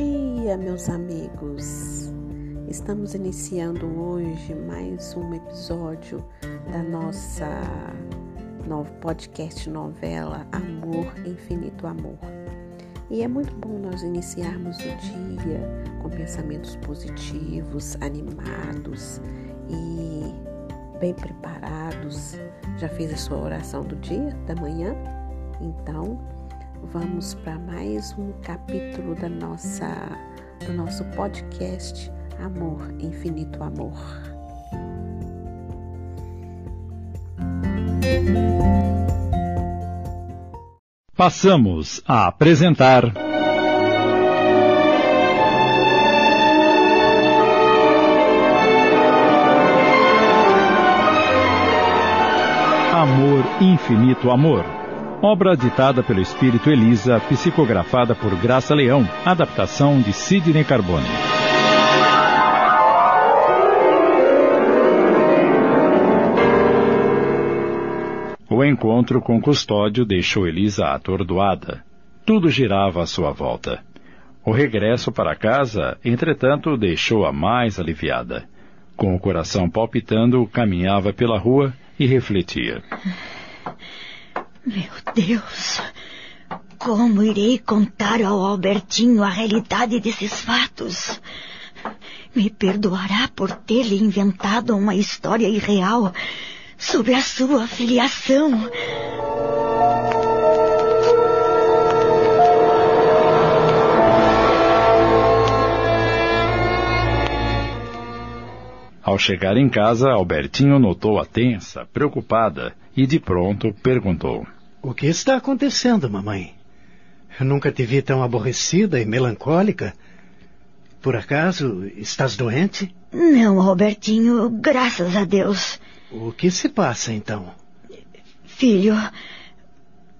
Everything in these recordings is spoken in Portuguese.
dia, meus amigos! Estamos iniciando hoje mais um episódio da nossa novo podcast novela Amor, Infinito Amor. E é muito bom nós iniciarmos o dia com pensamentos positivos, animados e bem preparados. Já fez a sua oração do dia, da manhã? Então, vamos para mais um capítulo da nossa do nosso podcast Amor, Infinito Amor. Passamos a apresentar Amor, Infinito Amor Obra ditada pelo espírito Elisa, psicografada por Graça Leão, adaptação de Sidney Carbone. O encontro com Custódio deixou Elisa atordoada. Tudo girava à sua volta. O regresso para casa, entretanto, deixou-a mais aliviada. Com o coração palpitando, caminhava pela rua e refletia. Meu Deus! Como irei contar ao Albertinho a realidade desses fatos? Me perdoará por ter-lhe inventado uma história irreal sobre a sua filiação. Ao chegar em casa, Albertinho notou-a tensa, preocupada, e de pronto perguntou: O que está acontecendo, mamãe? Eu nunca te vi tão aborrecida e melancólica. Por acaso estás doente? Não, Albertinho, graças a Deus. O que se passa então? Filho,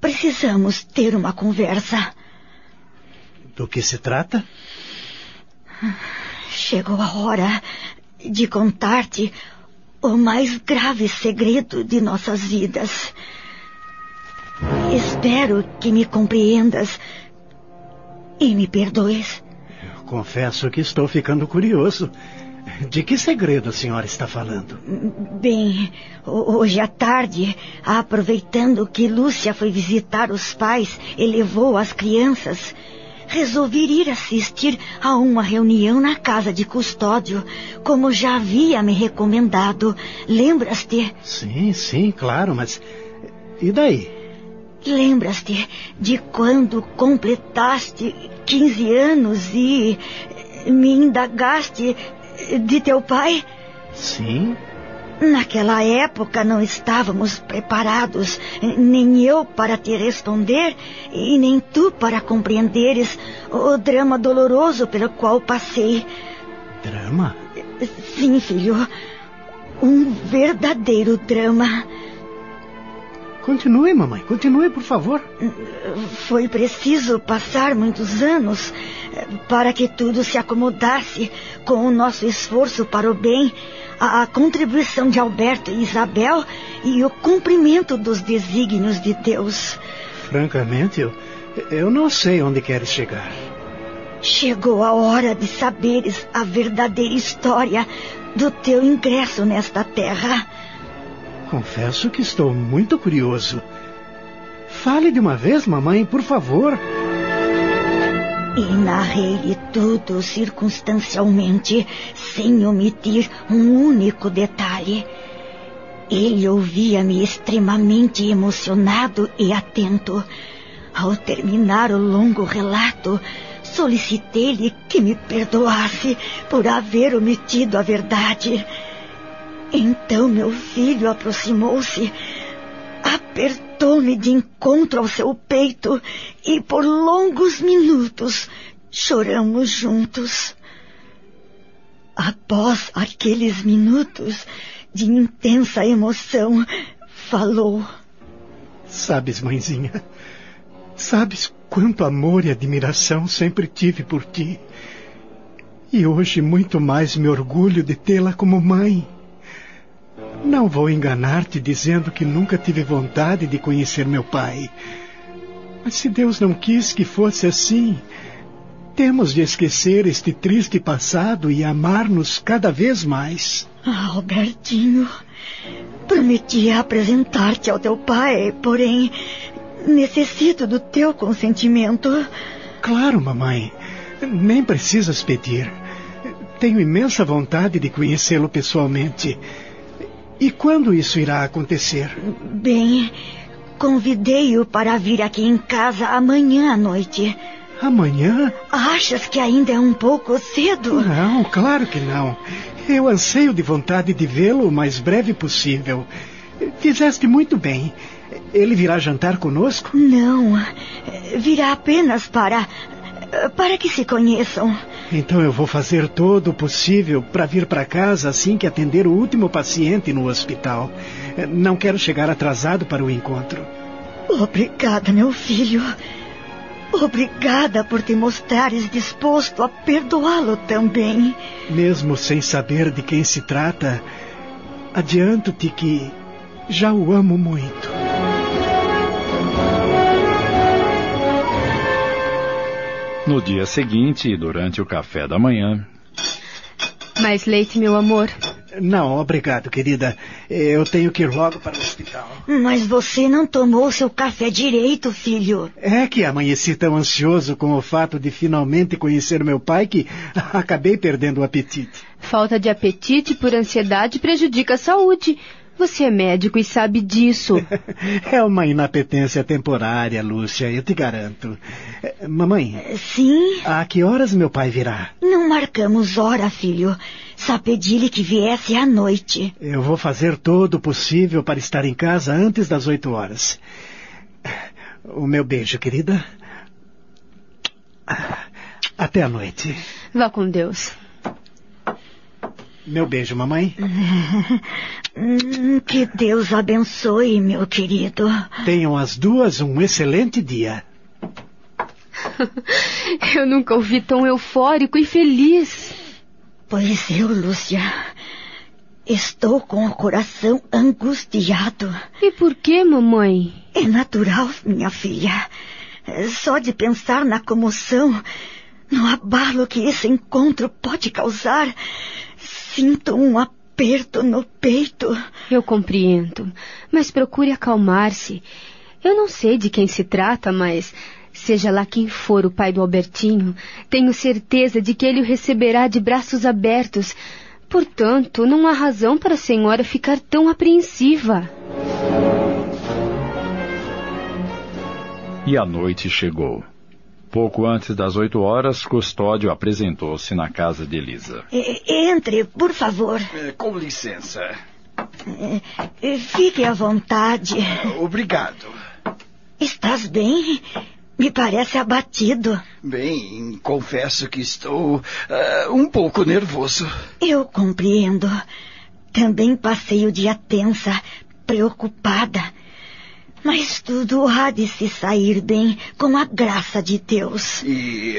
precisamos ter uma conversa. Do que se trata? Chegou a hora de contar-te o mais grave segredo de nossas vidas. Espero que me compreendas e me perdoes. Confesso que estou ficando curioso. De que segredo a senhora está falando? Bem, hoje à tarde, aproveitando que Lúcia foi visitar os pais e levou as crianças, resolvi ir assistir a uma reunião na casa de custódio, como já havia me recomendado. Lembras-te? Sim, sim, claro, mas. E daí? Lembras-te de quando completaste 15 anos e me indagaste de teu pai? Sim, Naquela época não estávamos preparados, nem eu para te responder e nem tu para compreenderes o drama doloroso pelo qual passei. Drama? Sim, filho. Um verdadeiro drama. Continue, mamãe, continue, por favor. Foi preciso passar muitos anos para que tudo se acomodasse com o nosso esforço para o bem a, a contribuição de Alberto e Isabel e o cumprimento dos desígnios de Deus. Francamente, eu, eu não sei onde queres chegar. Chegou a hora de saberes a verdadeira história do teu ingresso nesta terra. Confesso que estou muito curioso. Fale de uma vez, mamãe, por favor. E narrei-lhe tudo circunstancialmente, sem omitir um único detalhe. Ele ouvia-me extremamente emocionado e atento. Ao terminar o longo relato, solicitei-lhe que me perdoasse por haver omitido a verdade. Então meu filho aproximou-se, apertou-me de encontro ao seu peito e por longos minutos choramos juntos. Após aqueles minutos de intensa emoção, falou: Sabes, mãezinha, sabes quanto amor e admiração sempre tive por ti. E hoje muito mais me orgulho de tê-la como mãe. Não vou enganar-te dizendo que nunca tive vontade de conhecer meu pai. Mas se Deus não quis que fosse assim, Temos de esquecer este triste passado e amar-nos cada vez mais. Ah, Albertinho, prometi apresentar-te ao teu pai, porém necessito do teu consentimento. Claro, mamãe. Nem precisas pedir. Tenho imensa vontade de conhecê-lo pessoalmente. E quando isso irá acontecer? Bem, convidei-o para vir aqui em casa amanhã à noite. Amanhã? Achas que ainda é um pouco cedo? Não, claro que não. Eu anseio de vontade de vê-lo o mais breve possível. Fizeste muito bem. Ele virá jantar conosco? Não. Virá apenas para. para que se conheçam. Então eu vou fazer todo o possível para vir para casa assim que atender o último paciente no hospital. Não quero chegar atrasado para o encontro. Obrigada, meu filho. Obrigada por te mostrares disposto a perdoá-lo também. Mesmo sem saber de quem se trata, adianto-te que já o amo muito. No dia seguinte, durante o café da manhã. Mais leite, meu amor. Não, obrigado, querida. Eu tenho que ir logo para o hospital. Mas você não tomou seu café direito, filho. É que amanheci tão ansioso com o fato de finalmente conhecer meu pai que acabei perdendo o apetite. Falta de apetite por ansiedade prejudica a saúde. Você é médico e sabe disso. É uma inapetência temporária, Lúcia, eu te garanto. Mamãe. Sim? A que horas meu pai virá? Não marcamos hora, filho. Só pedi-lhe que viesse à noite. Eu vou fazer todo o possível para estar em casa antes das oito horas. O meu beijo, querida. Até a noite. Vá com Deus. Meu beijo, mamãe. Hum, que Deus abençoe, meu querido. Tenham as duas um excelente dia. Eu nunca ouvi tão eufórico e feliz. Pois eu, Lúcia, estou com o coração angustiado. E por que, mamãe? É natural, minha filha. Só de pensar na comoção, no abalo que esse encontro pode causar, sinto um aperto no peito. Eu compreendo, mas procure acalmar-se. Eu não sei de quem se trata, mas Seja lá quem for o pai do Albertinho, tenho certeza de que ele o receberá de braços abertos. Portanto, não há razão para a senhora ficar tão apreensiva. E a noite chegou. Pouco antes das oito horas, Custódio apresentou-se na casa de Elisa. Entre, por favor. É, com licença. É, fique à vontade. Obrigado. Estás bem? Me parece abatido. Bem, confesso que estou uh, um pouco nervoso. Eu compreendo. Também passei o dia tensa, preocupada. Mas tudo há de se sair bem com a graça de Deus. E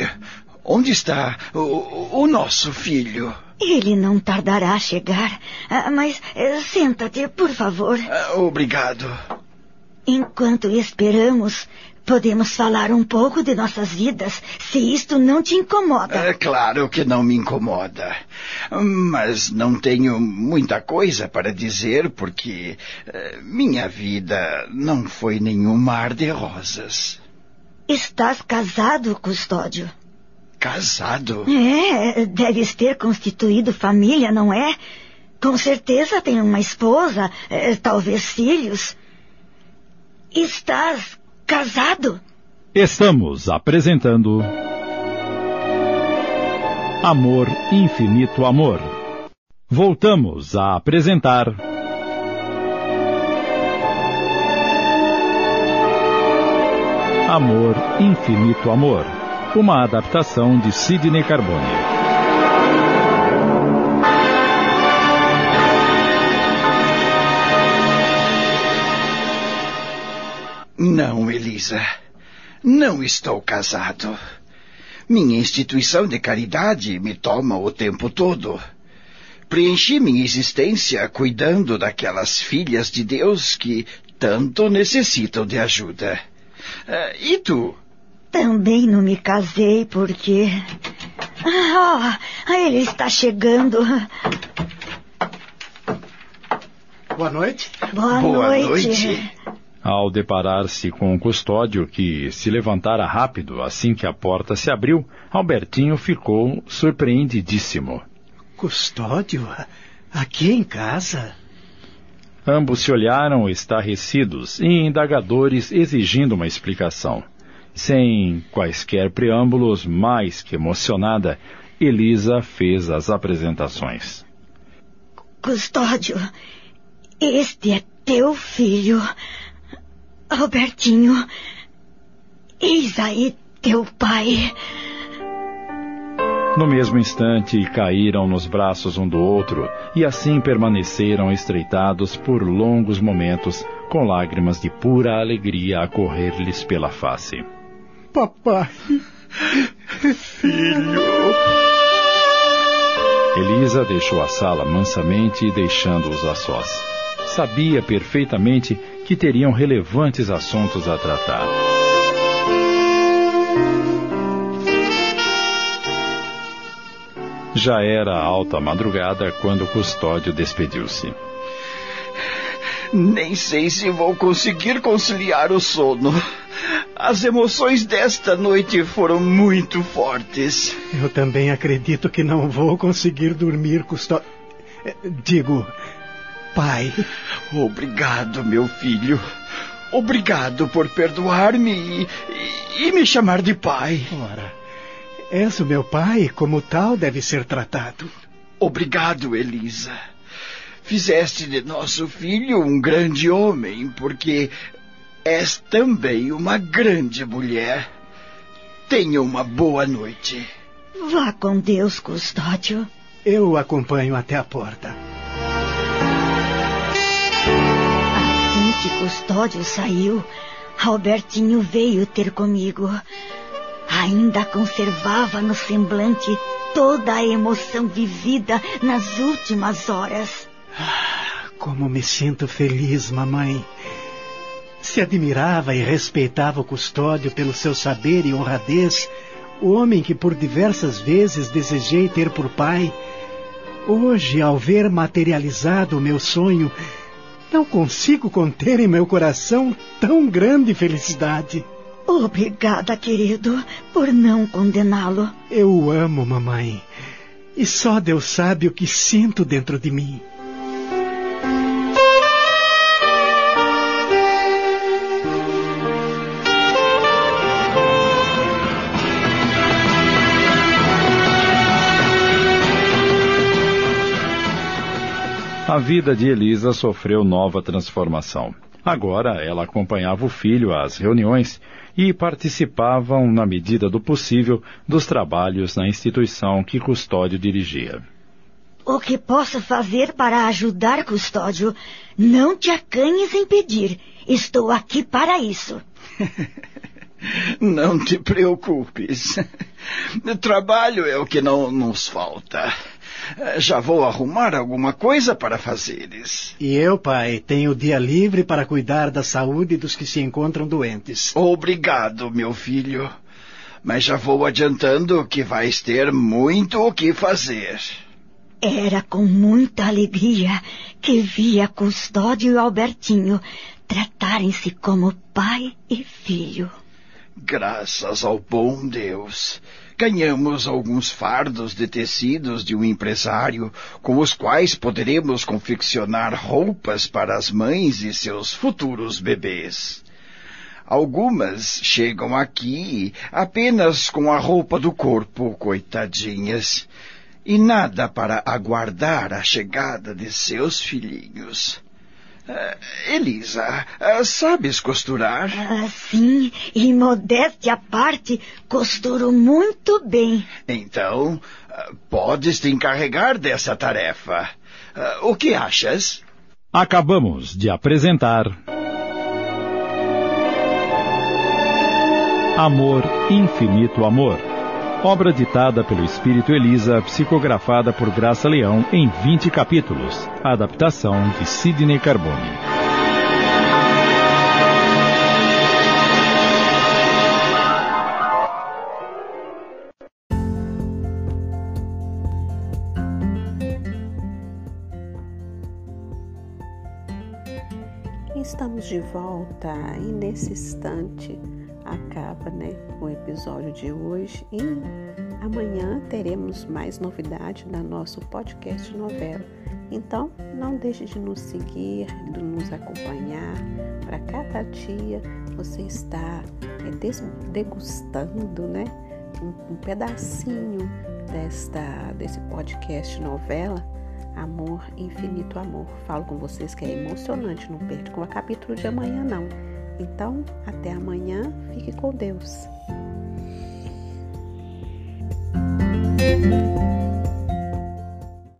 onde está o, o nosso filho? Ele não tardará a chegar. Ah, mas eh, senta-te, por favor. Ah, obrigado. Enquanto esperamos, Podemos falar um pouco de nossas vidas, se isto não te incomoda. É claro que não me incomoda. Mas não tenho muita coisa para dizer porque uh, minha vida não foi nenhum mar de rosas. Estás casado, custódio? Casado? É, deves ter constituído família, não é? Com certeza tem uma esposa, é, talvez filhos. Estás casado? Estamos apresentando. Amor, Infinito Amor. Voltamos a apresentar. Amor, Infinito Amor. Uma adaptação de Sidney Carbone. Não, Elisa. Não estou casado. Minha instituição de caridade me toma o tempo todo. Preenchi minha existência cuidando daquelas filhas de Deus que tanto necessitam de ajuda. Uh, e tu? Também não me casei porque. Ah, ele está chegando. Boa noite. Boa, Boa noite. noite. Ao deparar-se com o custódio, que se levantara rápido assim que a porta se abriu, Albertinho ficou surpreendidíssimo. Custódio? Aqui em casa? Ambos se olharam estarrecidos e indagadores exigindo uma explicação. Sem quaisquer preâmbulos, mais que emocionada, Elisa fez as apresentações. Custódio, este é teu filho, Albertinho. Eis aí teu pai. No mesmo instante, caíram nos braços um do outro e assim permaneceram estreitados por longos momentos, com lágrimas de pura alegria a correr-lhes pela face. Papai. Elisa deixou a sala mansamente, deixando-os a sós. Sabia perfeitamente que teriam relevantes assuntos a tratar. Já era alta madrugada quando o custódio despediu-se. Nem sei se vou conseguir conciliar o sono. As emoções desta noite foram muito fortes. Eu também acredito que não vou conseguir dormir, Custódio. Eh, Digo, pai. Obrigado, meu filho. Obrigado por perdoar-me e, e- e me chamar de pai. Ora, és o meu pai, como tal deve ser tratado. Obrigado, Elisa. Fizeste de nosso filho um grande homem, porque és também uma grande mulher. Tenha uma boa noite. Vá com Deus, Custódio. Eu o acompanho até a porta. Que Custódio saiu, Albertinho veio ter comigo. Ainda conservava no semblante toda a emoção vivida nas últimas horas. Como me sinto feliz, mamãe. Se admirava e respeitava o custódio pelo seu saber e honradez, o homem que por diversas vezes desejei ter por pai. Hoje, ao ver materializado o meu sonho, não consigo conter em meu coração tão grande felicidade. Obrigada, querido, por não condená-lo. Eu o amo, mamãe. E só Deus sabe o que sinto dentro de mim. A vida de Elisa sofreu nova transformação. Agora ela acompanhava o filho às reuniões e participavam, na medida do possível, dos trabalhos na instituição que Custódio dirigia. O que posso fazer para ajudar, Custódio? Não te acanhes em pedir. Estou aqui para isso. Não te preocupes. Trabalho é o que não nos falta. Já vou arrumar alguma coisa para fazeres. E eu, pai, tenho dia livre para cuidar da saúde dos que se encontram doentes. Obrigado, meu filho. Mas já vou adiantando que vais ter muito o que fazer. Era com muita alegria que via Custódio e Albertinho tratarem-se como pai e filho. Graças ao bom Deus, ganhamos alguns fardos de tecidos de um empresário com os quais poderemos confeccionar roupas para as mães e seus futuros bebês. Algumas chegam aqui apenas com a roupa do corpo, coitadinhas, e nada para aguardar a chegada de seus filhinhos. Ah, Elisa, ah, sabes costurar? Ah, sim, e modéstia à parte, costuro muito bem. Então, ah, podes te encarregar dessa tarefa. O que achas? Acabamos de apresentar. Amor, Infinito Amor obra ditada pelo espírito Elisa, psicografada por Graça Leão em 20 capítulos. Adaptação de Sidney Carbone. Estamos de volta e nesse instante acaba né, o episódio de hoje e amanhã teremos mais novidades da nosso podcast novela. Então não deixe de nos seguir, de nos acompanhar. Para cada dia você está é, degustando né, um, um pedacinho desta, desse podcast novela Amor, Infinito Amor. Falo com vocês que é emocionante, não perca o capítulo de amanhã não. Então, até amanhã, fique com Deus.